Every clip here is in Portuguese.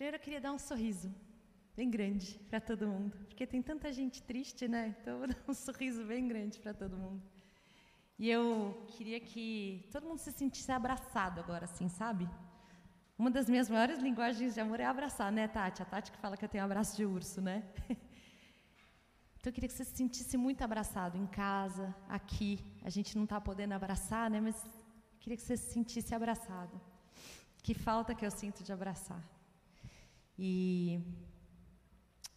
Primeiro eu queria dar um sorriso bem grande para todo mundo, porque tem tanta gente triste, né? Então eu vou dar um sorriso bem grande para todo mundo. E eu queria que todo mundo se sentisse abraçado agora, assim, sabe? Uma das minhas maiores linguagens de amor é abraçar, né, Tati? A Tati que fala que eu tenho abraço de urso, né? Então eu queria que você se sentisse muito abraçado em casa, aqui. A gente não está podendo abraçar, né? Mas eu queria que você se sentisse abraçado. Que falta que eu sinto de abraçar. E,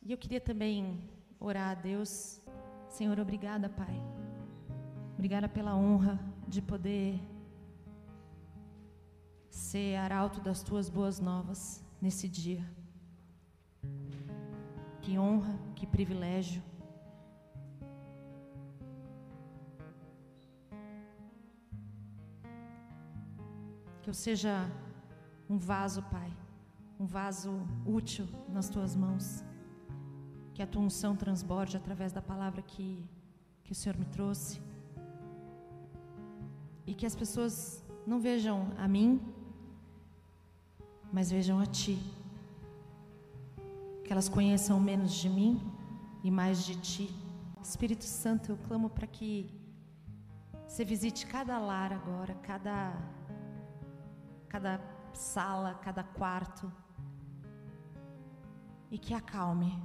e eu queria também orar a Deus. Senhor, obrigada, Pai. Obrigada pela honra de poder ser arauto das tuas boas novas nesse dia. Que honra, que privilégio. Que eu seja um vaso, Pai, um vaso útil nas tuas mãos. Que a tua unção transborde através da palavra que, que o Senhor me trouxe. E que as pessoas não vejam a mim, mas vejam a Ti. Que elas conheçam menos de mim e mais de Ti. Espírito Santo, eu clamo para que você visite cada lar agora, cada cada sala, cada quarto, e que acalme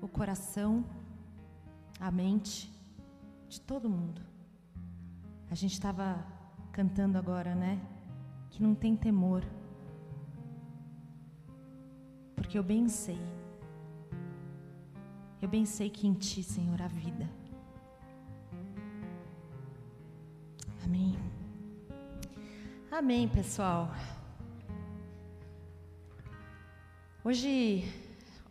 o coração, a mente de todo mundo. A gente estava cantando agora, né? Que não tem temor, porque eu bem sei, eu bem sei que em Ti, Senhor, há vida. Amém. Amém, pessoal. Hoje,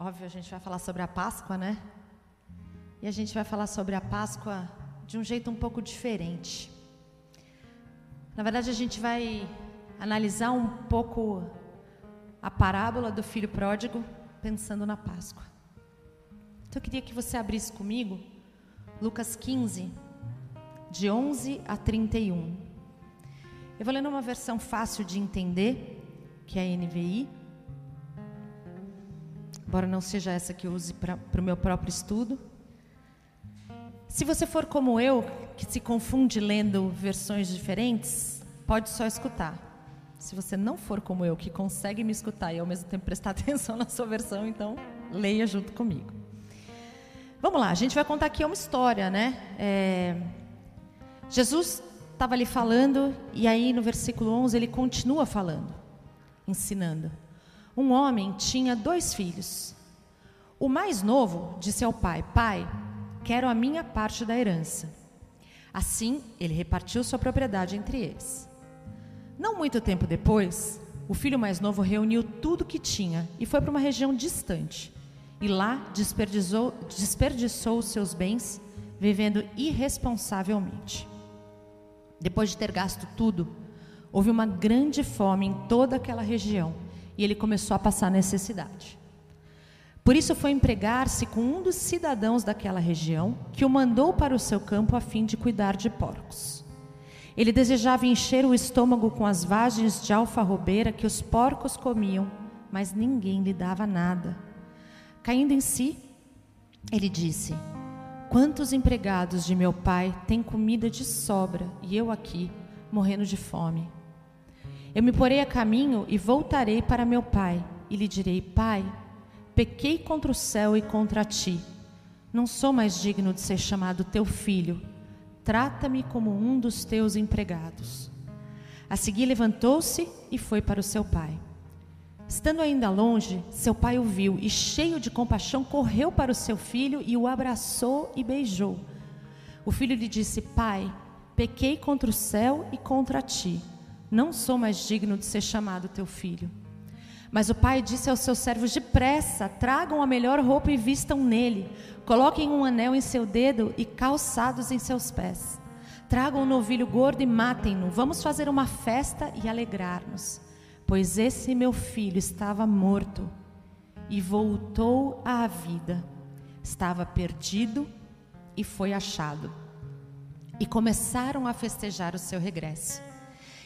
óbvio, a gente vai falar sobre a Páscoa, né? E a gente vai falar sobre a Páscoa de um jeito um pouco diferente. Na verdade, a gente vai analisar um pouco a parábola do filho pródigo pensando na Páscoa. Então, eu queria que você abrisse comigo Lucas 15, de 11 a 31. Eu vou ler numa versão fácil de entender, que é a NVI embora não seja essa que eu use para o meu próprio estudo. Se você for como eu, que se confunde lendo versões diferentes, pode só escutar. Se você não for como eu, que consegue me escutar e ao mesmo tempo prestar atenção na sua versão, então leia junto comigo. Vamos lá, a gente vai contar aqui uma história, né? É... Jesus estava ali falando e aí no versículo 11 ele continua falando, ensinando. Um homem tinha dois filhos. O mais novo disse ao pai: Pai, quero a minha parte da herança. Assim, ele repartiu sua propriedade entre eles. Não muito tempo depois, o filho mais novo reuniu tudo que tinha e foi para uma região distante. E lá desperdiçou, desperdiçou seus bens, vivendo irresponsavelmente. Depois de ter gasto tudo, houve uma grande fome em toda aquela região e ele começou a passar necessidade. Por isso foi empregar-se com um dos cidadãos daquela região, que o mandou para o seu campo a fim de cuidar de porcos. Ele desejava encher o estômago com as vagens de alfarrobeira que os porcos comiam, mas ninguém lhe dava nada. Caindo em si, ele disse: Quantos empregados de meu pai têm comida de sobra e eu aqui, morrendo de fome? Eu me porei a caminho e voltarei para meu pai, e lhe direi: Pai, pequei contra o céu e contra ti. Não sou mais digno de ser chamado teu filho. Trata-me como um dos teus empregados. A seguir levantou-se e foi para o seu pai. Estando ainda longe, seu pai o viu e, cheio de compaixão, correu para o seu filho e o abraçou e beijou. O filho lhe disse: Pai, pequei contra o céu e contra ti não sou mais digno de ser chamado teu filho. Mas o pai disse aos seus servos: Depressa, tragam a melhor roupa e vistam nele. Coloquem um anel em seu dedo e calçados em seus pés. Tragam um novilho gordo e matem-no. Vamos fazer uma festa e alegrar-nos. Pois esse meu filho estava morto e voltou à vida. Estava perdido e foi achado. E começaram a festejar o seu regresso.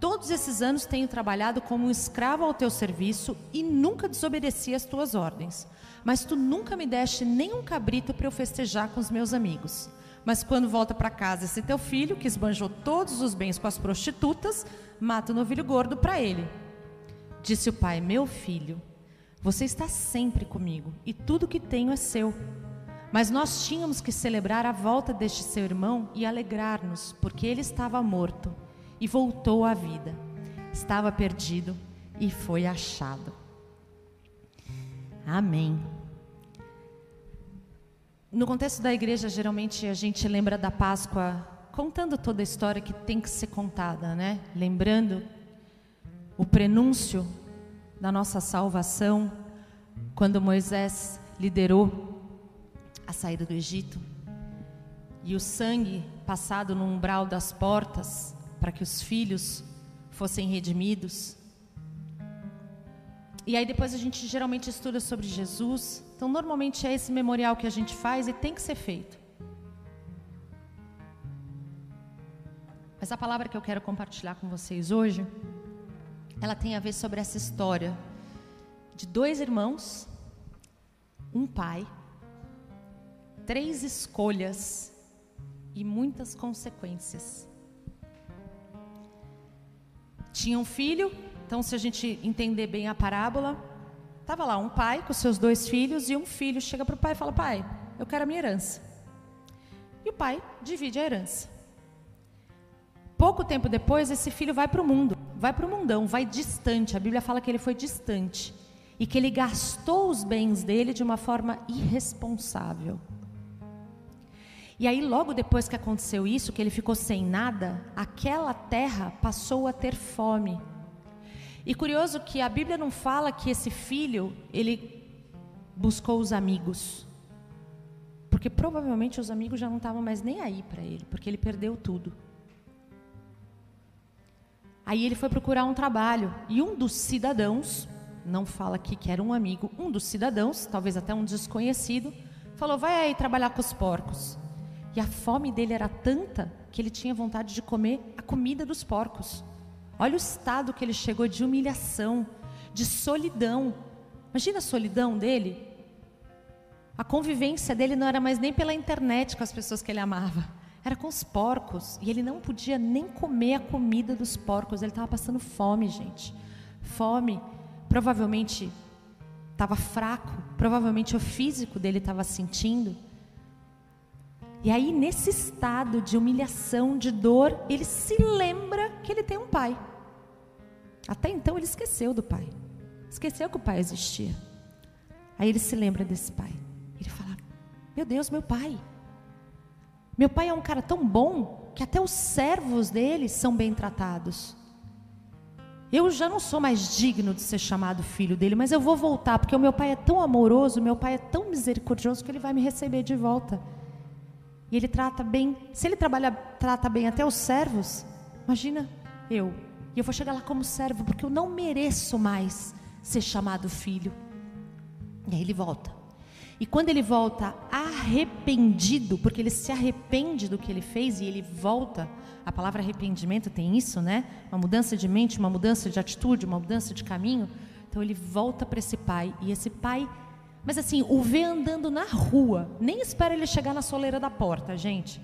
todos esses anos tenho trabalhado como um escravo ao teu serviço e nunca desobedeci às tuas ordens. Mas tu nunca me deste nem um cabrito para eu festejar com os meus amigos. Mas quando volta para casa esse teu filho, que esbanjou todos os bens com as prostitutas, mata o novilho gordo para ele. Disse o pai: Meu filho, você está sempre comigo e tudo que tenho é seu. Mas nós tínhamos que celebrar a volta deste seu irmão e alegrar-nos, porque ele estava morto e voltou à vida. Estava perdido e foi achado. Amém. No contexto da igreja, geralmente a gente lembra da Páscoa contando toda a história que tem que ser contada, né? Lembrando o prenúncio da nossa salvação, quando Moisés liderou a saída do Egito e o sangue passado no umbral das portas para que os filhos fossem redimidos. E aí depois a gente geralmente estuda sobre Jesus. Então normalmente é esse memorial que a gente faz e tem que ser feito. Mas a palavra que eu quero compartilhar com vocês hoje ela tem a ver sobre essa história de dois irmãos, um pai, três escolhas e muitas consequências. Tinha um filho, então se a gente entender bem a parábola, estava lá um pai com seus dois filhos e um filho chega para o pai e fala: Pai, eu quero a minha herança. E o pai divide a herança. Pouco tempo depois, esse filho vai para o mundo, vai para o mundão, vai distante. A Bíblia fala que ele foi distante e que ele gastou os bens dele de uma forma irresponsável. E aí, logo depois que aconteceu isso, que ele ficou sem nada, aquela terra passou a ter fome. E curioso que a Bíblia não fala que esse filho, ele buscou os amigos. Porque provavelmente os amigos já não estavam mais nem aí para ele, porque ele perdeu tudo. Aí ele foi procurar um trabalho e um dos cidadãos, não fala aqui que era um amigo, um dos cidadãos, talvez até um desconhecido, falou: vai aí trabalhar com os porcos. E a fome dele era tanta que ele tinha vontade de comer a comida dos porcos. Olha o estado que ele chegou de humilhação, de solidão. Imagina a solidão dele. A convivência dele não era mais nem pela internet com as pessoas que ele amava era com os porcos. E ele não podia nem comer a comida dos porcos. Ele estava passando fome, gente. Fome. Provavelmente estava fraco. Provavelmente o físico dele estava sentindo. E aí, nesse estado de humilhação, de dor, ele se lembra que ele tem um pai. Até então ele esqueceu do pai. Esqueceu que o pai existia. Aí ele se lembra desse pai. Ele fala: Meu Deus, meu pai. Meu pai é um cara tão bom que até os servos dele são bem tratados. Eu já não sou mais digno de ser chamado filho dele, mas eu vou voltar, porque o meu pai é tão amoroso, meu pai é tão misericordioso que ele vai me receber de volta. E ele trata bem, se ele trabalha, trata bem até os servos, imagina eu. E eu vou chegar lá como servo, porque eu não mereço mais ser chamado filho. E aí ele volta. E quando ele volta arrependido, porque ele se arrepende do que ele fez e ele volta, a palavra arrependimento tem isso, né? Uma mudança de mente, uma mudança de atitude, uma mudança de caminho. Então ele volta para esse pai e esse pai, mas assim, o vê andando na rua, nem espera ele chegar na soleira da porta, gente.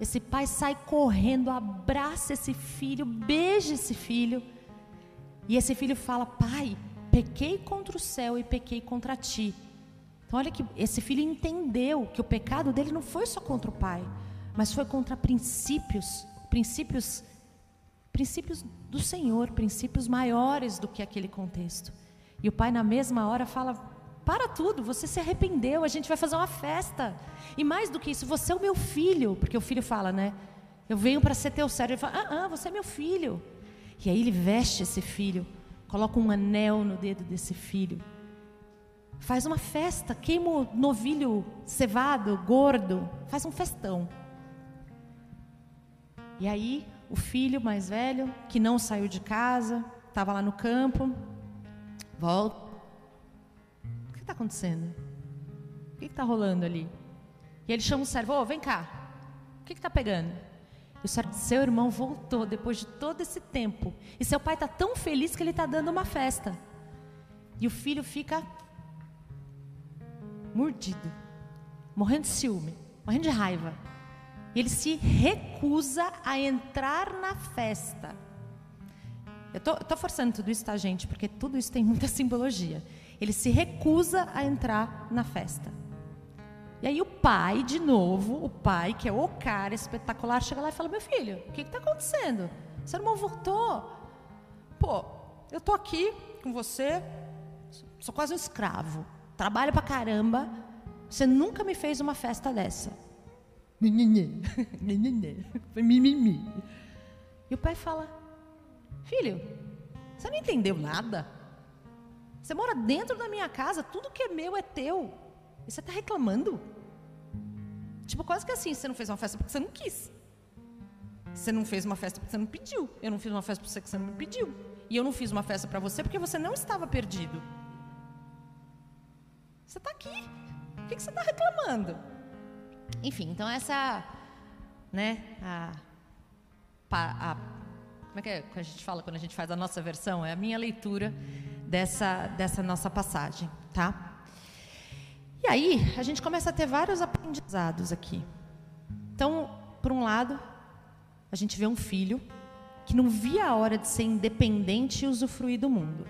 Esse pai sai correndo, abraça esse filho, beija esse filho. E esse filho fala: Pai, pequei contra o céu e pequei contra ti. Então, olha que esse filho entendeu que o pecado dele não foi só contra o pai, mas foi contra princípios, princípios, princípios do Senhor, princípios maiores do que aquele contexto. E o pai, na mesma hora, fala: Para tudo, você se arrependeu, a gente vai fazer uma festa. E mais do que isso, você é o meu filho, porque o filho fala, né? Eu venho para ser teu servo. Ele fala: Ah, ah, você é meu filho. E aí ele veste esse filho, coloca um anel no dedo desse filho Faz uma festa, queima o novilho cevado, gordo, faz um festão. E aí, o filho mais velho, que não saiu de casa, estava lá no campo, volta. Acontecendo? O que está rolando ali? E ele chama o servo: oh, vem cá, o que está pegando? O servo, seu irmão voltou depois de todo esse tempo. E seu pai está tão feliz que ele está dando uma festa. E o filho fica mordido, morrendo de ciúme, morrendo de raiva. E ele se recusa a entrar na festa. Eu tô, tô forçando tudo isso, tá, gente? Porque tudo isso tem muita simbologia. Ele se recusa a entrar na festa. E aí o pai, de novo, o pai, que é o cara espetacular, chega lá e fala: Meu filho, o que está acontecendo? Seu irmão voltou. Pô, eu tô aqui com você, sou quase um escravo trabalho pra caramba, você nunca me fez uma festa dessa. Mimimi. E o pai fala: Filho, você não entendeu nada? Você mora dentro da minha casa, tudo que é meu é teu. E você está reclamando? Tipo, quase que assim, você não fez uma festa porque você não quis. Você não fez uma festa porque você não pediu. Eu não fiz uma festa porque você não me pediu. E eu não fiz uma festa para você porque você não estava perdido. Você está aqui. O que, que você está reclamando? Enfim, então essa, né, a, a, como é que, é que a gente fala quando a gente faz a nossa versão? É a minha leitura dessa, dessa nossa passagem, tá? E aí, a gente começa a ter vários aprendizados aqui. Então, por um lado, a gente vê um filho que não via a hora de ser independente e usufruir do mundo.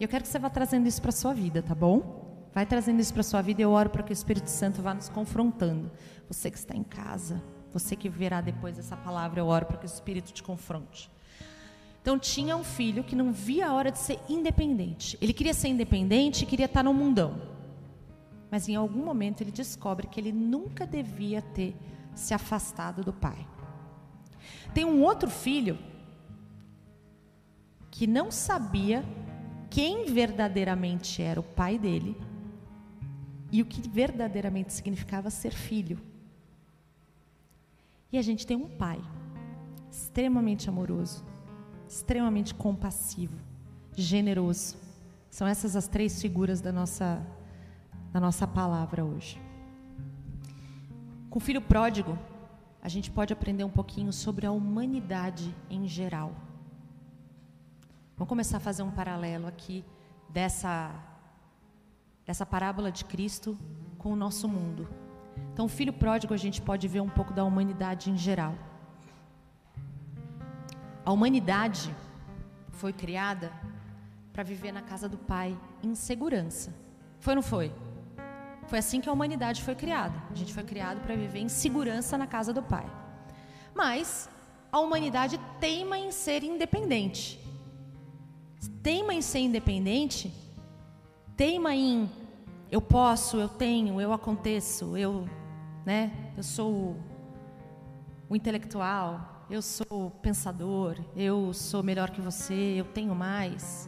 E eu quero que você vá trazendo isso para sua vida, tá bom? Vai trazendo isso para sua vida e eu oro para que o Espírito Santo vá nos confrontando. Você que está em casa, você que verá depois essa palavra, eu oro para que o Espírito te confronte. Então tinha um filho que não via a hora de ser independente. Ele queria ser independente e queria estar no mundão. Mas em algum momento ele descobre que ele nunca devia ter se afastado do pai. Tem um outro filho que não sabia quem verdadeiramente era o pai dele e o que verdadeiramente significava ser filho. E a gente tem um pai extremamente amoroso, extremamente compassivo, generoso. São essas as três figuras da nossa, da nossa palavra hoje. Com o filho pródigo, a gente pode aprender um pouquinho sobre a humanidade em geral. Vamos começar a fazer um paralelo aqui dessa essa parábola de Cristo com o nosso mundo. Então, o filho pródigo, a gente pode ver um pouco da humanidade em geral. A humanidade foi criada para viver na casa do Pai em segurança. Foi ou não foi? Foi assim que a humanidade foi criada. A gente foi criado para viver em segurança na casa do Pai. Mas a humanidade teima em ser independente. Teima em ser independente teima em eu posso, eu tenho, eu aconteço, eu, né, eu sou o intelectual, eu sou pensador, eu sou melhor que você, eu tenho mais.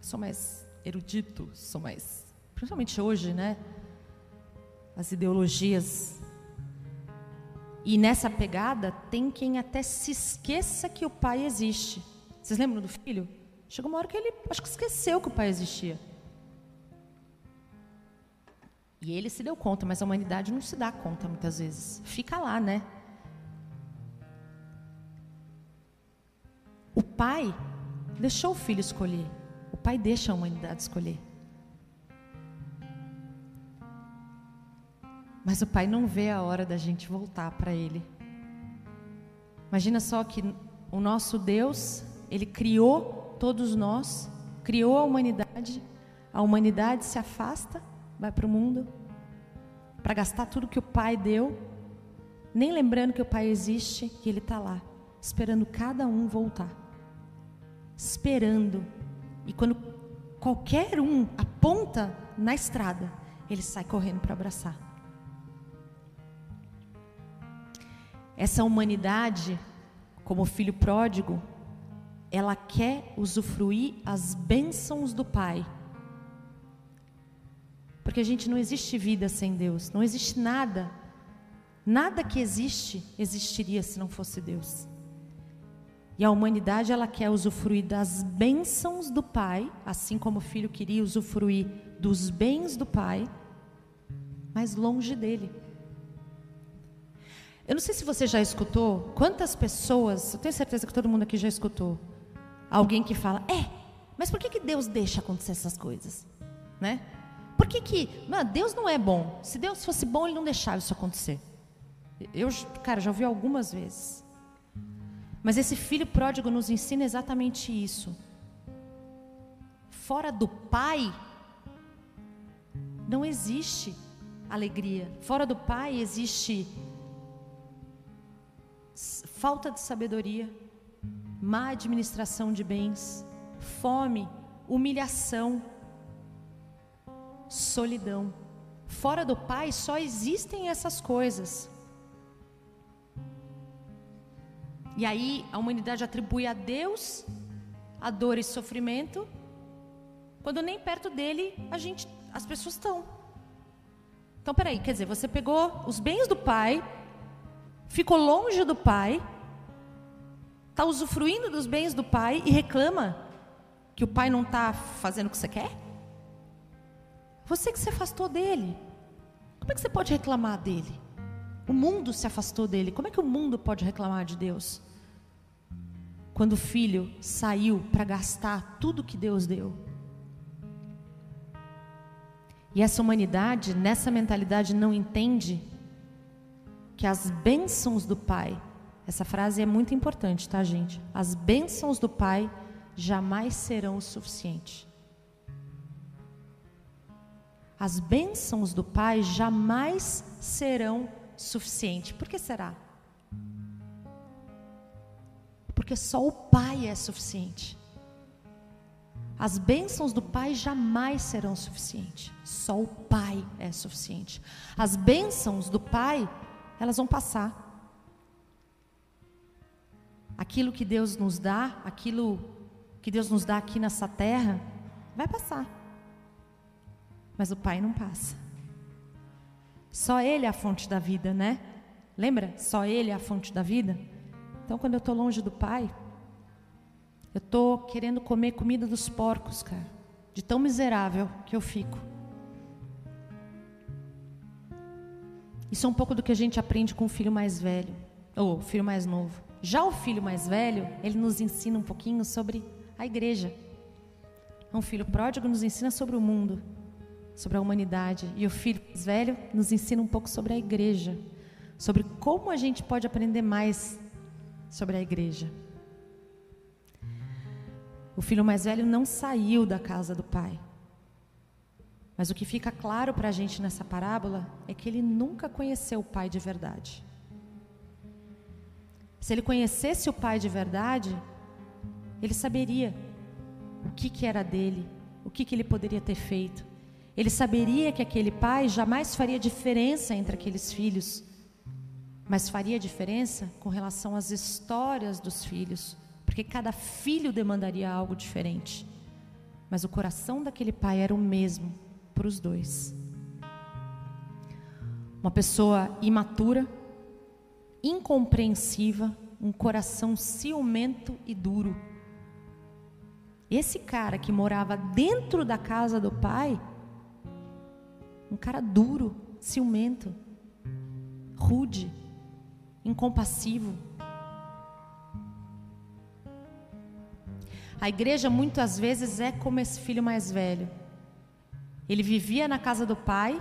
Sou mais erudito, sou mais, principalmente hoje, né? As ideologias e nessa pegada tem quem até se esqueça que o pai existe. Vocês lembram do filho? Chegou uma hora que ele, acho que esqueceu que o pai existia. E ele se deu conta, mas a humanidade não se dá conta muitas vezes. Fica lá, né? Pai deixou o filho escolher. O pai deixa a humanidade escolher. Mas o pai não vê a hora da gente voltar para ele. Imagina só que o nosso Deus, ele criou todos nós, criou a humanidade, a humanidade se afasta, vai para o mundo, para gastar tudo que o Pai deu, nem lembrando que o Pai existe e Ele está lá, esperando cada um voltar. Esperando. E quando qualquer um aponta na estrada, ele sai correndo para abraçar. Essa humanidade, como filho pródigo, ela quer usufruir as bênçãos do Pai, Porque a gente não existe vida sem Deus, não existe nada. Nada que existe existiria se não fosse Deus. E a humanidade ela quer usufruir das bênçãos do Pai, assim como o filho queria usufruir dos bens do Pai, mas longe dele. Eu não sei se você já escutou, quantas pessoas, eu tenho certeza que todo mundo aqui já escutou, alguém que fala, é, mas por que, que Deus deixa acontecer essas coisas? Né? Por que que, mano, Deus não é bom, se Deus fosse bom ele não deixava isso acontecer. Eu, cara, já ouvi algumas vezes. Mas esse filho pródigo nos ensina exatamente isso. Fora do pai, não existe alegria. Fora do pai existe falta de sabedoria, má administração de bens, fome, humilhação, solidão. Fora do Pai só existem essas coisas. E aí a humanidade atribui a Deus a dor e sofrimento, quando nem perto dele a gente, as pessoas estão. Então, peraí, quer dizer, você pegou os bens do pai, ficou longe do pai, está usufruindo dos bens do pai e reclama que o pai não está fazendo o que você quer? Você que se afastou dele. Como é que você pode reclamar dele? O mundo se afastou dele. Como é que o mundo pode reclamar de Deus? Quando o filho saiu para gastar tudo que Deus deu. E essa humanidade, nessa mentalidade, não entende que as bênçãos do Pai, essa frase é muito importante, tá, gente? As bênçãos do Pai jamais serão o suficiente. As bênçãos do Pai jamais serão suficiente. Por que será? Porque só o Pai é suficiente. As bênçãos do Pai jamais serão suficientes. Só o Pai é suficiente. As bênçãos do Pai, elas vão passar. Aquilo que Deus nos dá, aquilo que Deus nos dá aqui nessa terra, vai passar. Mas o Pai não passa. Só Ele é a fonte da vida, né? Lembra? Só Ele é a fonte da vida. Então, quando eu estou longe do Pai, eu estou querendo comer comida dos porcos, cara. De tão miserável que eu fico. Isso é um pouco do que a gente aprende com o filho mais velho, ou o filho mais novo. Já o filho mais velho, ele nos ensina um pouquinho sobre a igreja. Um filho pródigo nos ensina sobre o mundo, sobre a humanidade. E o filho mais velho nos ensina um pouco sobre a igreja, sobre como a gente pode aprender mais sobre a igreja. O filho mais velho não saiu da casa do pai. Mas o que fica claro para a gente nessa parábola é que ele nunca conheceu o pai de verdade. Se ele conhecesse o pai de verdade, ele saberia o que, que era dele, o que, que ele poderia ter feito. Ele saberia que aquele pai jamais faria diferença entre aqueles filhos, mas faria diferença com relação às histórias dos filhos, porque cada filho demandaria algo diferente. Mas o coração daquele pai era o mesmo para os dois. Uma pessoa imatura, incompreensiva, um coração ciumento e duro esse cara que morava dentro da casa do pai, um cara duro, ciumento, rude, incompassivo. A igreja muitas vezes é como esse filho mais velho. Ele vivia na casa do pai,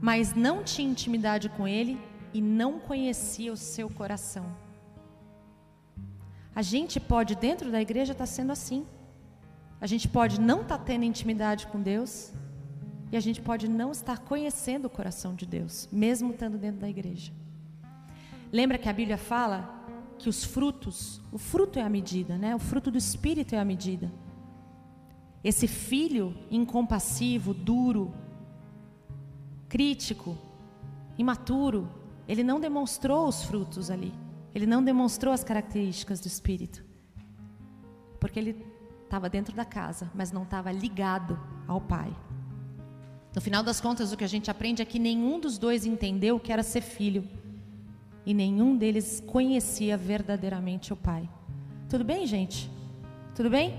mas não tinha intimidade com ele e não conhecia o seu coração. A gente pode, dentro da igreja, estar tá sendo assim. A gente pode não estar tá tendo intimidade com Deus e a gente pode não estar conhecendo o coração de Deus, mesmo estando dentro da igreja. Lembra que a Bíblia fala que os frutos, o fruto é a medida, né? O fruto do espírito é a medida. Esse filho incompassivo, duro, crítico, imaturo, ele não demonstrou os frutos ali. Ele não demonstrou as características do espírito. Porque ele estava dentro da casa, mas não estava ligado ao pai. No final das contas, o que a gente aprende é que nenhum dos dois entendeu o que era ser filho. E nenhum deles conhecia verdadeiramente o Pai. Tudo bem, gente? Tudo bem?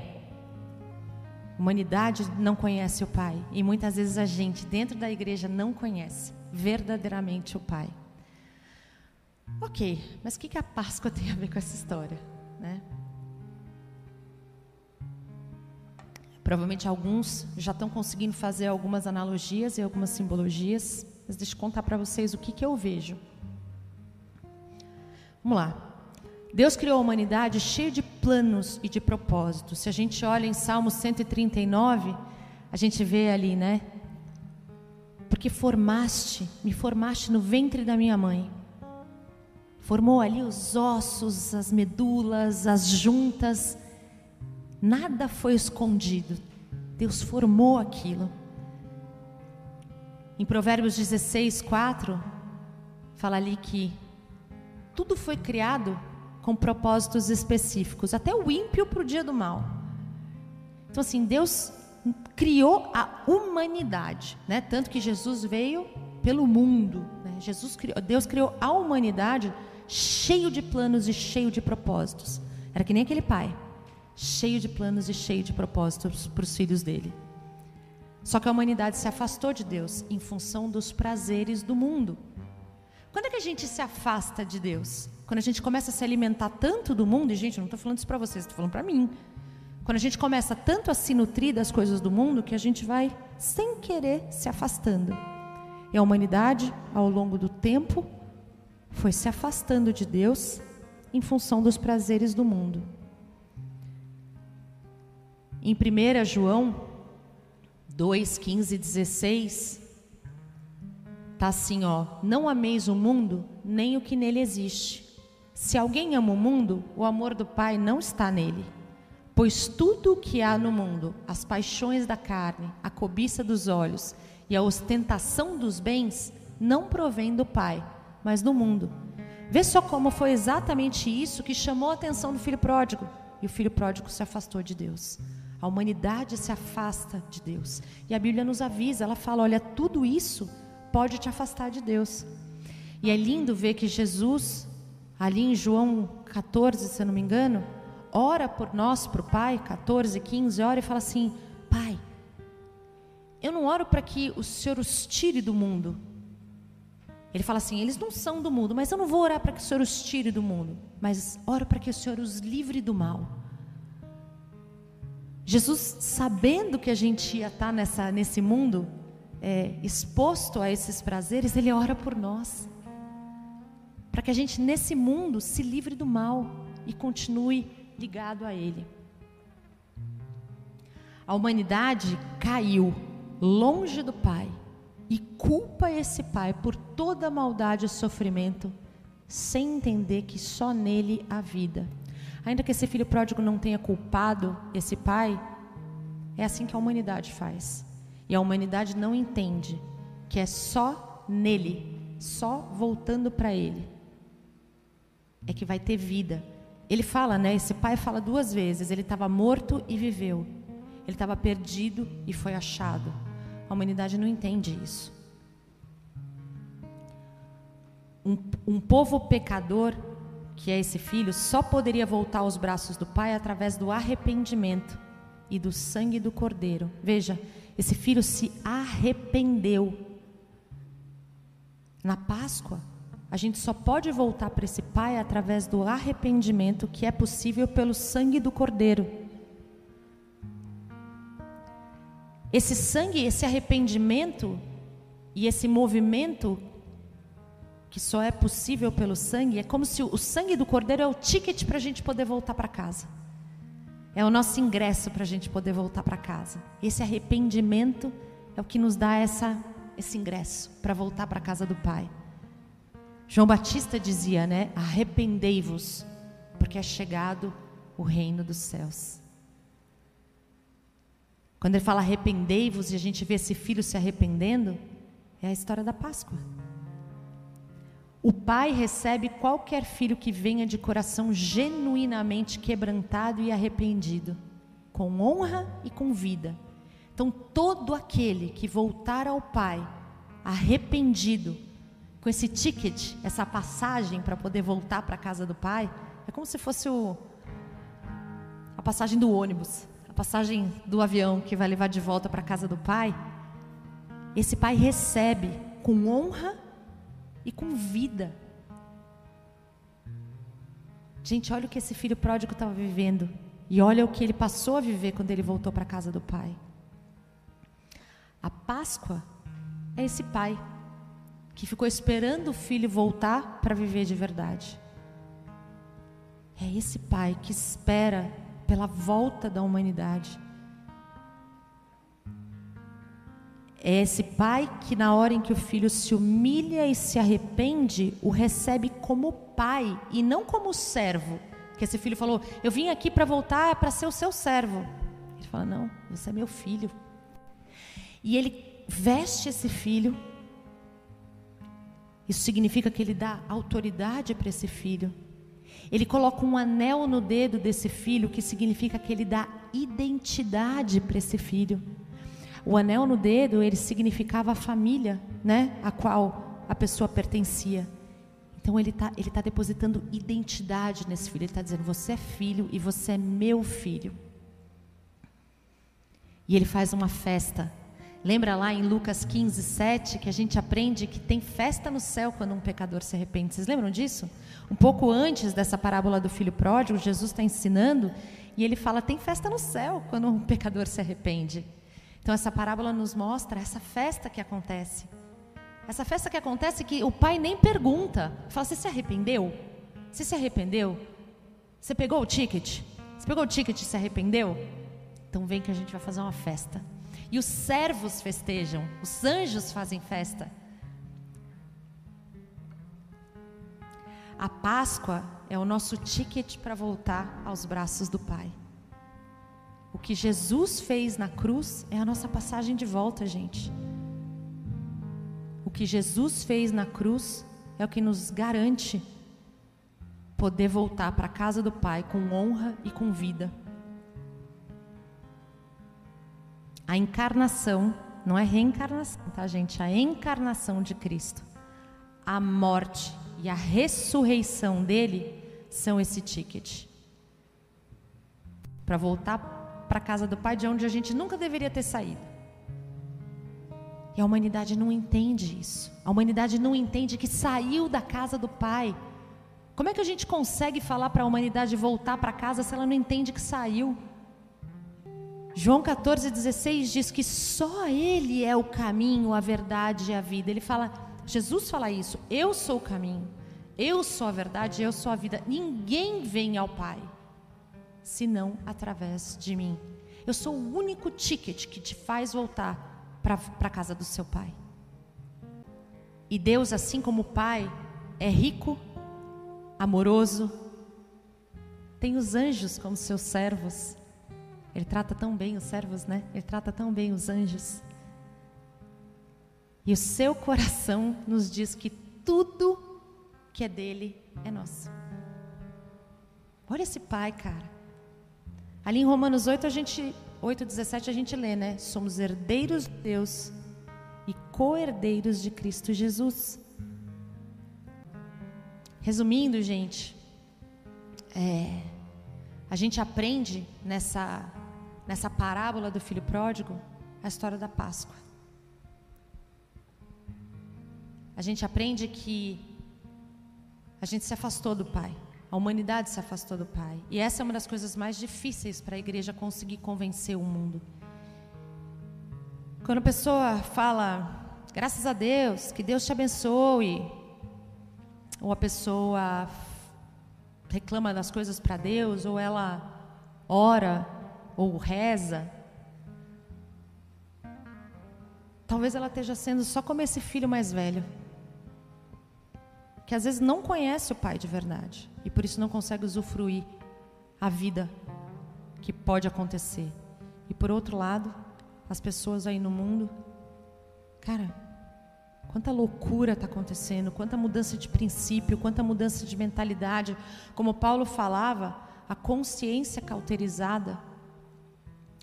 Humanidade não conhece o Pai. E muitas vezes a gente, dentro da igreja, não conhece verdadeiramente o Pai. Ok, mas o que a Páscoa tem a ver com essa história? Né? Provavelmente alguns já estão conseguindo fazer algumas analogias e algumas simbologias, mas deixa eu contar para vocês o que, que eu vejo. Vamos lá. Deus criou a humanidade cheia de planos e de propósitos. Se a gente olha em Salmo 139, a gente vê ali, né? Porque formaste, me formaste no ventre da minha mãe. Formou ali os ossos, as medulas, as juntas Nada foi escondido. Deus formou aquilo. Em Provérbios 16, 4, fala ali que tudo foi criado com propósitos específicos, até o ímpio para o dia do mal. Então, assim, Deus criou a humanidade, né? Tanto que Jesus veio pelo mundo. Né? Jesus criou, Deus criou a humanidade cheio de planos e cheio de propósitos. Era que nem aquele pai cheio de planos e cheio de propósitos para os filhos dele. Só que a humanidade se afastou de Deus em função dos prazeres do mundo. Quando é que a gente se afasta de Deus? Quando a gente começa a se alimentar tanto do mundo, e gente, não estou falando isso para vocês, estou falando para mim. Quando a gente começa tanto a se nutrir das coisas do mundo, que a gente vai, sem querer, se afastando. E a humanidade, ao longo do tempo, foi se afastando de Deus em função dos prazeres do mundo. Em 1 João 2, 15 e 16, está assim: ó, não ameis o mundo, nem o que nele existe. Se alguém ama o mundo, o amor do Pai não está nele. Pois tudo o que há no mundo, as paixões da carne, a cobiça dos olhos e a ostentação dos bens, não provém do Pai, mas do mundo. Vê só como foi exatamente isso que chamou a atenção do filho pródigo. E o filho pródigo se afastou de Deus. A humanidade se afasta de Deus. E a Bíblia nos avisa, ela fala: olha, tudo isso pode te afastar de Deus. E é lindo ver que Jesus, ali em João 14, se eu não me engano, ora por nós, para o Pai, 14, 15, ora e fala assim: Pai, eu não oro para que o Senhor os tire do mundo. Ele fala assim: eles não são do mundo, mas eu não vou orar para que o Senhor os tire do mundo, mas oro para que o Senhor os livre do mal. Jesus, sabendo que a gente ia estar nessa, nesse mundo é, exposto a esses prazeres, Ele ora por nós. Para que a gente, nesse mundo, se livre do mal e continue ligado a Ele. A humanidade caiu longe do Pai e culpa esse Pai por toda a maldade e sofrimento, sem entender que só nele há vida. Ainda que esse filho pródigo não tenha culpado esse pai, é assim que a humanidade faz. E a humanidade não entende que é só nele, só voltando para ele, é que vai ter vida. Ele fala, né? Esse pai fala duas vezes: ele estava morto e viveu, ele estava perdido e foi achado. A humanidade não entende isso. Um, um povo pecador que é esse filho, só poderia voltar aos braços do pai através do arrependimento e do sangue do cordeiro. Veja, esse filho se arrependeu. Na Páscoa, a gente só pode voltar para esse pai através do arrependimento que é possível pelo sangue do cordeiro. Esse sangue, esse arrependimento e esse movimento que só é possível pelo sangue, é como se o sangue do cordeiro é o ticket para a gente poder voltar para casa. É o nosso ingresso para a gente poder voltar para casa. Esse arrependimento é o que nos dá essa, esse ingresso para voltar para a casa do Pai. João Batista dizia, né? Arrependei-vos, porque é chegado o reino dos céus. Quando ele fala arrependei-vos e a gente vê esse filho se arrependendo, é a história da Páscoa. O pai recebe qualquer filho que venha de coração genuinamente quebrantado e arrependido, com honra e com vida. Então, todo aquele que voltar ao Pai arrependido, com esse ticket, essa passagem para poder voltar para a casa do Pai, é como se fosse o, a passagem do ônibus, a passagem do avião que vai levar de volta para a casa do Pai. Esse Pai recebe com honra e com vida. Gente, olha o que esse filho pródigo estava vivendo. E olha o que ele passou a viver quando ele voltou para a casa do pai. A Páscoa é esse pai que ficou esperando o filho voltar para viver de verdade. É esse pai que espera pela volta da humanidade. É esse pai que, na hora em que o filho se humilha e se arrepende, o recebe como pai e não como servo. Que esse filho falou: Eu vim aqui para voltar para ser o seu servo. Ele fala: Não, você é meu filho. E ele veste esse filho. Isso significa que ele dá autoridade para esse filho. Ele coloca um anel no dedo desse filho, que significa que ele dá identidade para esse filho. O anel no dedo, ele significava a família, né, a qual a pessoa pertencia. Então ele está ele tá depositando identidade nesse filho. Ele está dizendo: você é filho e você é meu filho. E ele faz uma festa. Lembra lá em Lucas 15, 7, que a gente aprende que tem festa no céu quando um pecador se arrepende. Vocês lembram disso? Um pouco antes dessa parábola do filho pródigo, Jesus está ensinando e ele fala: tem festa no céu quando um pecador se arrepende. Então essa parábola nos mostra essa festa que acontece. Essa festa que acontece que o pai nem pergunta. Fala, você se arrependeu? Você se arrependeu? Você pegou o ticket? Você pegou o ticket e se arrependeu? Então vem que a gente vai fazer uma festa. E os servos festejam, os anjos fazem festa. A Páscoa é o nosso ticket para voltar aos braços do Pai. O que Jesus fez na cruz é a nossa passagem de volta, gente. O que Jesus fez na cruz é o que nos garante poder voltar para a casa do Pai com honra e com vida. A encarnação, não é reencarnação, tá, gente? A encarnação de Cristo, a morte e a ressurreição dele são esse ticket. Para voltar para a casa do Pai, de onde a gente nunca deveria ter saído. E a humanidade não entende isso. A humanidade não entende que saiu da casa do Pai. Como é que a gente consegue falar para a humanidade voltar para casa se ela não entende que saiu? João 14,16 diz que só Ele é o caminho, a verdade e a vida. Ele fala, Jesus fala isso, eu sou o caminho, eu sou a verdade, eu sou a vida. Ninguém vem ao Pai senão através de mim. Eu sou o único ticket que te faz voltar para a casa do seu pai. E Deus, assim como o Pai, é rico, amoroso, tem os anjos como seus servos. Ele trata tão bem os servos, né? Ele trata tão bem os anjos. E o seu coração nos diz que tudo que é dele é nosso. Olha esse pai, cara. Ali em Romanos 8, a gente, 8, 17, a gente lê, né? Somos herdeiros de Deus e co-herdeiros de Cristo Jesus. Resumindo, gente, é, a gente aprende nessa, nessa parábola do filho pródigo a história da Páscoa. A gente aprende que a gente se afastou do Pai. A humanidade se afastou do Pai. E essa é uma das coisas mais difíceis para a igreja conseguir convencer o mundo. Quando a pessoa fala, graças a Deus, que Deus te abençoe, ou a pessoa reclama das coisas para Deus, ou ela ora, ou reza, talvez ela esteja sendo só como esse filho mais velho que às vezes não conhece o Pai de verdade e por isso não consegue usufruir a vida que pode acontecer. E por outro lado, as pessoas aí no mundo, cara, quanta loucura está acontecendo, quanta mudança de princípio, quanta mudança de mentalidade. Como Paulo falava, a consciência cauterizada.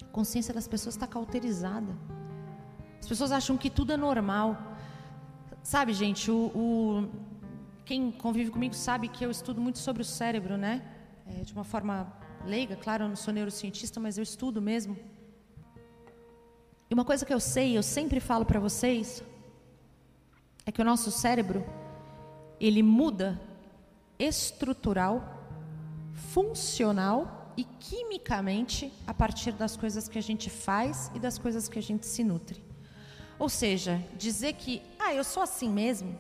A consciência das pessoas está cauterizada. As pessoas acham que tudo é normal. Sabe, gente, o, o, quem convive comigo sabe que eu estudo muito sobre o cérebro, né? É, de uma forma leiga, claro, eu não sou neurocientista, mas eu estudo mesmo. E uma coisa que eu sei, eu sempre falo para vocês, é que o nosso cérebro, ele muda estrutural, funcional e quimicamente a partir das coisas que a gente faz e das coisas que a gente se nutre. Ou seja, dizer que, ah, eu sou assim mesmo,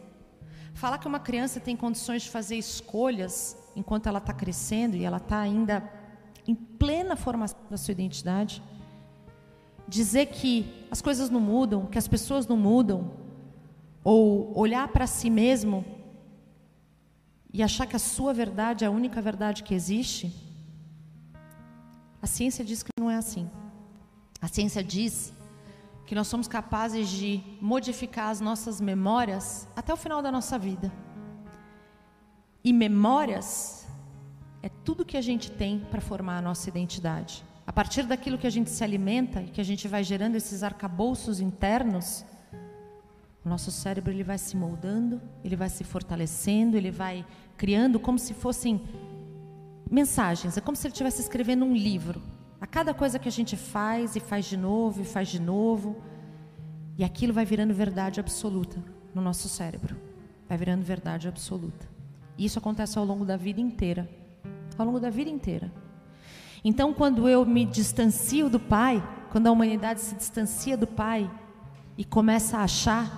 falar que uma criança tem condições de fazer escolhas enquanto ela está crescendo e ela está ainda em plena formação da sua identidade, dizer que as coisas não mudam, que as pessoas não mudam, ou olhar para si mesmo e achar que a sua verdade é a única verdade que existe, a ciência diz que não é assim. A ciência diz que nós somos capazes de modificar as nossas memórias até o final da nossa vida. E memórias é tudo que a gente tem para formar a nossa identidade. A partir daquilo que a gente se alimenta e que a gente vai gerando esses arcabouços internos, o nosso cérebro ele vai se moldando, ele vai se fortalecendo, ele vai criando como se fossem mensagens. É como se ele estivesse escrevendo um livro. A cada coisa que a gente faz e faz de novo e faz de novo, e aquilo vai virando verdade absoluta no nosso cérebro. Vai virando verdade absoluta. E isso acontece ao longo da vida inteira. Ao longo da vida inteira. Então, quando eu me distancio do Pai, quando a humanidade se distancia do Pai e começa a achar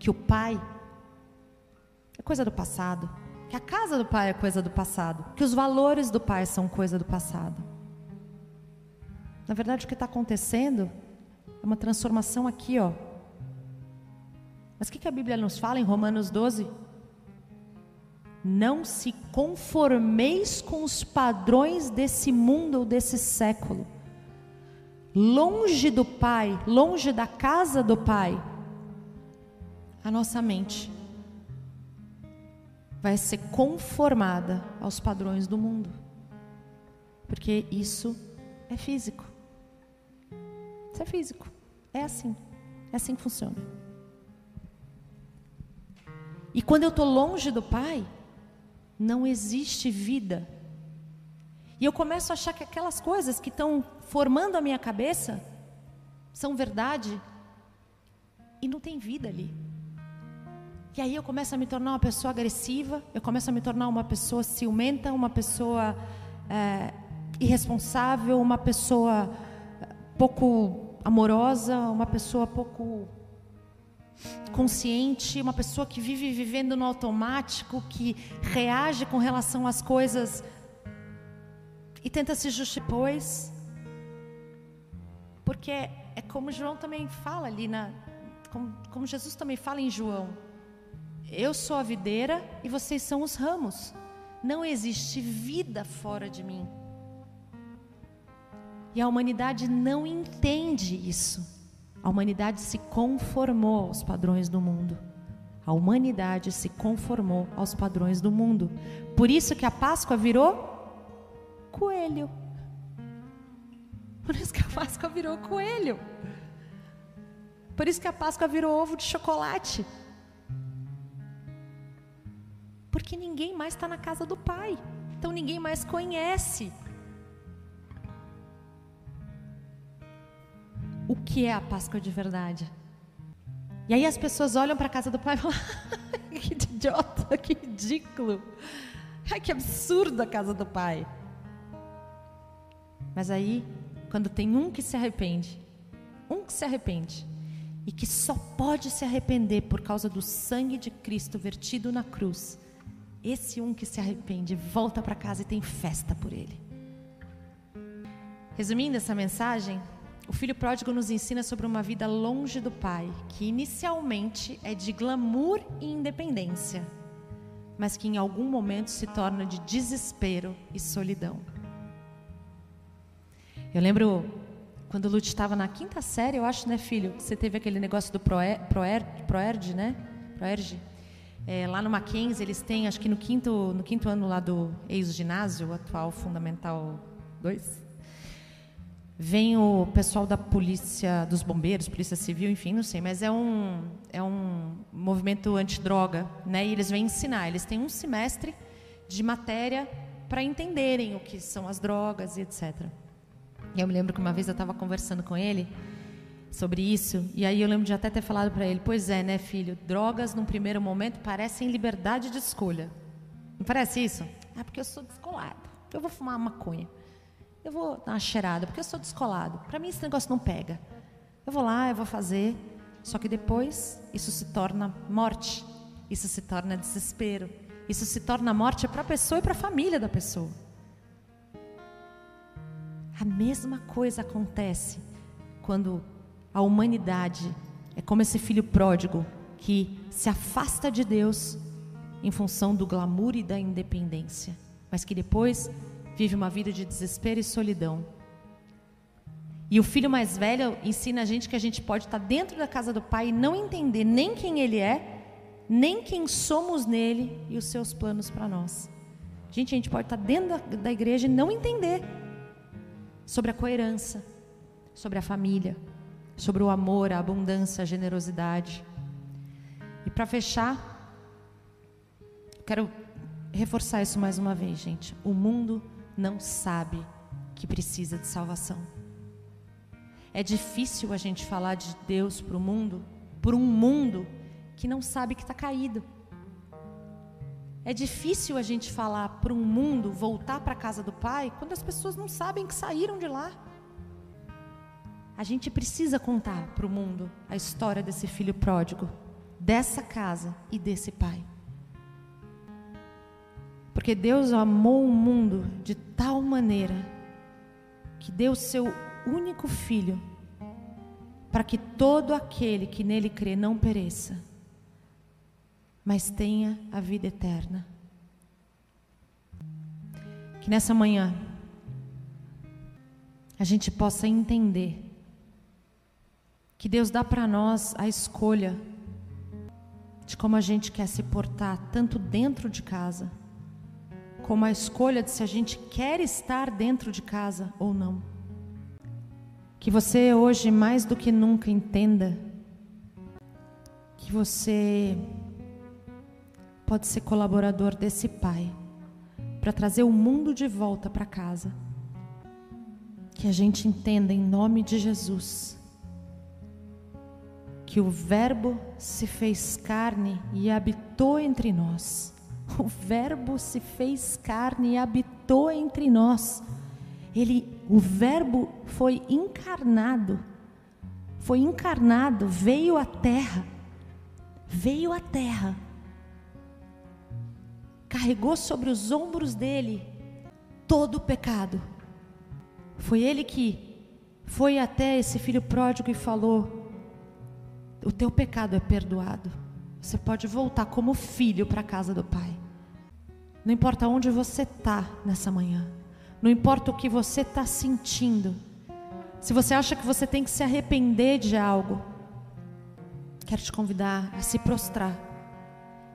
que o pai é coisa do passado, que a casa do pai é coisa do passado, que os valores do pai são coisa do passado. Na verdade, o que está acontecendo é uma transformação aqui, ó. Mas o que, que a Bíblia nos fala em Romanos 12? Não se conformeis com os padrões desse mundo ou desse século. Longe do Pai, longe da casa do Pai, a nossa mente vai ser conformada aos padrões do mundo. Porque isso é físico. Isso é físico. É assim. É assim que funciona. E quando eu estou longe do Pai, não existe vida. E eu começo a achar que aquelas coisas que estão formando a minha cabeça são verdade e não tem vida ali. E aí eu começo a me tornar uma pessoa agressiva, eu começo a me tornar uma pessoa ciumenta, uma pessoa é, irresponsável, uma pessoa é, pouco amorosa, uma pessoa pouco consciente, uma pessoa que vive vivendo no automático, que reage com relação às coisas e tenta se justificar depois. Porque é, é como João também fala ali na como, como Jesus também fala em João. Eu sou a videira e vocês são os ramos. Não existe vida fora de mim. E a humanidade não entende isso. A humanidade se conformou aos padrões do mundo. A humanidade se conformou aos padrões do mundo. Por isso que a Páscoa virou coelho. Por isso que a Páscoa virou coelho. Por isso que a Páscoa virou ovo de chocolate. Porque ninguém mais está na casa do Pai. Então ninguém mais conhece o que é a Páscoa de verdade. E aí as pessoas olham para a casa do Pai e falam: que idiota, que ridículo. Ai, que absurdo a casa do Pai. Mas aí, quando tem um que se arrepende, um que se arrepende, e que só pode se arrepender por causa do sangue de Cristo vertido na cruz, esse um que se arrepende volta para casa e tem festa por ele. Resumindo essa mensagem, o filho pródigo nos ensina sobre uma vida longe do pai, que inicialmente é de glamour e independência, mas que em algum momento se torna de desespero e solidão. Eu lembro quando o Lute estava na quinta série, eu acho, né, filho? Você teve aquele negócio do Proerd, Proerd né? Proerge. É, lá no Mackenzie, eles têm, acho que no quinto, no quinto ano lá do ex-ginásio, atual Fundamental 2, vem o pessoal da polícia, dos bombeiros, polícia civil, enfim, não sei, mas é um é um movimento antidroga, né? E eles vêm ensinar. Eles têm um semestre de matéria para entenderem o que são as drogas e etc. E eu me lembro que uma vez eu estava conversando com ele sobre isso, e aí eu lembro de até ter falado para ele: Pois é, né, filho? Drogas, num primeiro momento, parecem liberdade de escolha. Não parece isso? Ah, porque eu sou descolado. Eu vou fumar uma maconha. Eu vou dar uma cheirada, porque eu sou descolado. Para mim, esse negócio não pega. Eu vou lá, eu vou fazer. Só que depois, isso se torna morte. Isso se torna desespero. Isso se torna morte para a pessoa e para a família da pessoa. A mesma coisa acontece quando a humanidade é como esse filho pródigo que se afasta de Deus em função do glamour e da independência, mas que depois vive uma vida de desespero e solidão. E o filho mais velho ensina a gente que a gente pode estar dentro da casa do pai e não entender nem quem ele é, nem quem somos nele e os seus planos para nós. Gente, a gente pode estar dentro da, da igreja e não entender sobre a coerência, sobre a família, sobre o amor, a abundância, a generosidade. E para fechar, quero reforçar isso mais uma vez, gente. O mundo não sabe que precisa de salvação. É difícil a gente falar de Deus para o mundo, por um mundo que não sabe que está caído. É difícil a gente falar para um mundo voltar para a casa do Pai quando as pessoas não sabem que saíram de lá. A gente precisa contar para o mundo a história desse filho pródigo, dessa casa e desse pai. Porque Deus amou o mundo de tal maneira que deu seu único filho para que todo aquele que nele crê não pereça, mas tenha a vida eterna. Que nessa manhã a gente possa entender que Deus dá para nós a escolha de como a gente quer se portar, tanto dentro de casa, como a escolha de se a gente quer estar dentro de casa ou não. Que você hoje mais do que nunca entenda que você pode ser colaborador desse Pai para trazer o mundo de volta para casa. Que a gente entenda em nome de Jesus que o Verbo se fez carne e habitou entre nós. O Verbo se fez carne e habitou entre nós. Ele, o Verbo foi encarnado. Foi encarnado, veio à terra. Veio à terra carregou sobre os ombros dele todo o pecado. Foi ele que foi até esse filho pródigo e falou: O teu pecado é perdoado. Você pode voltar como filho para a casa do Pai. Não importa onde você está nessa manhã, não importa o que você está sentindo, se você acha que você tem que se arrepender de algo, quero te convidar a se prostrar.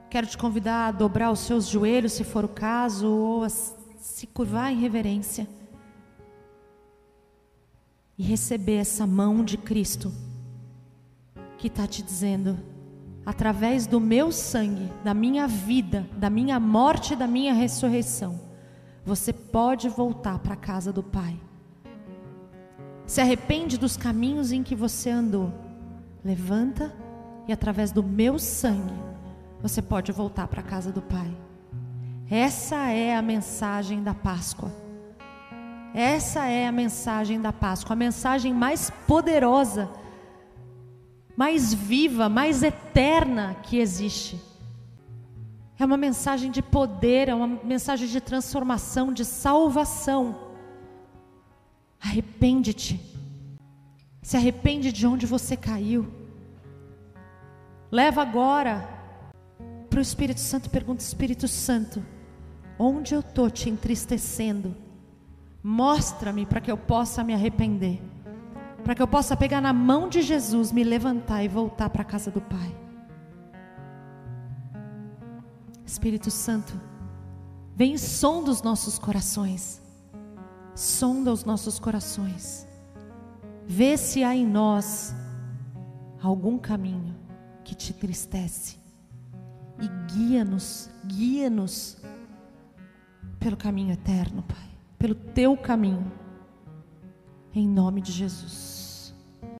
Quero te convidar a dobrar os seus joelhos, se for o caso, ou a se curvar em reverência. E receber essa mão de Cristo que está te dizendo: através do meu sangue, da minha vida, da minha morte e da minha ressurreição, você pode voltar para a casa do Pai. Se arrepende dos caminhos em que você andou, levanta e através do meu sangue você pode voltar para a casa do Pai. Essa é a mensagem da Páscoa. Essa é a mensagem da Páscoa, a mensagem mais poderosa, mais viva, mais eterna que existe. É uma mensagem de poder, é uma mensagem de transformação, de salvação. Arrepende-te. Se arrepende de onde você caiu. Leva agora para o Espírito Santo pergunta: Espírito Santo, onde eu estou te entristecendo? Mostra-me para que eu possa me arrepender, para que eu possa pegar na mão de Jesus, me levantar e voltar para a casa do Pai. Espírito Santo, vem e sonda os nossos corações, sonda os nossos corações, vê se há em nós algum caminho que te tristece. E guia-nos, guia-nos pelo caminho eterno, Pai, pelo teu caminho, em nome de Jesus.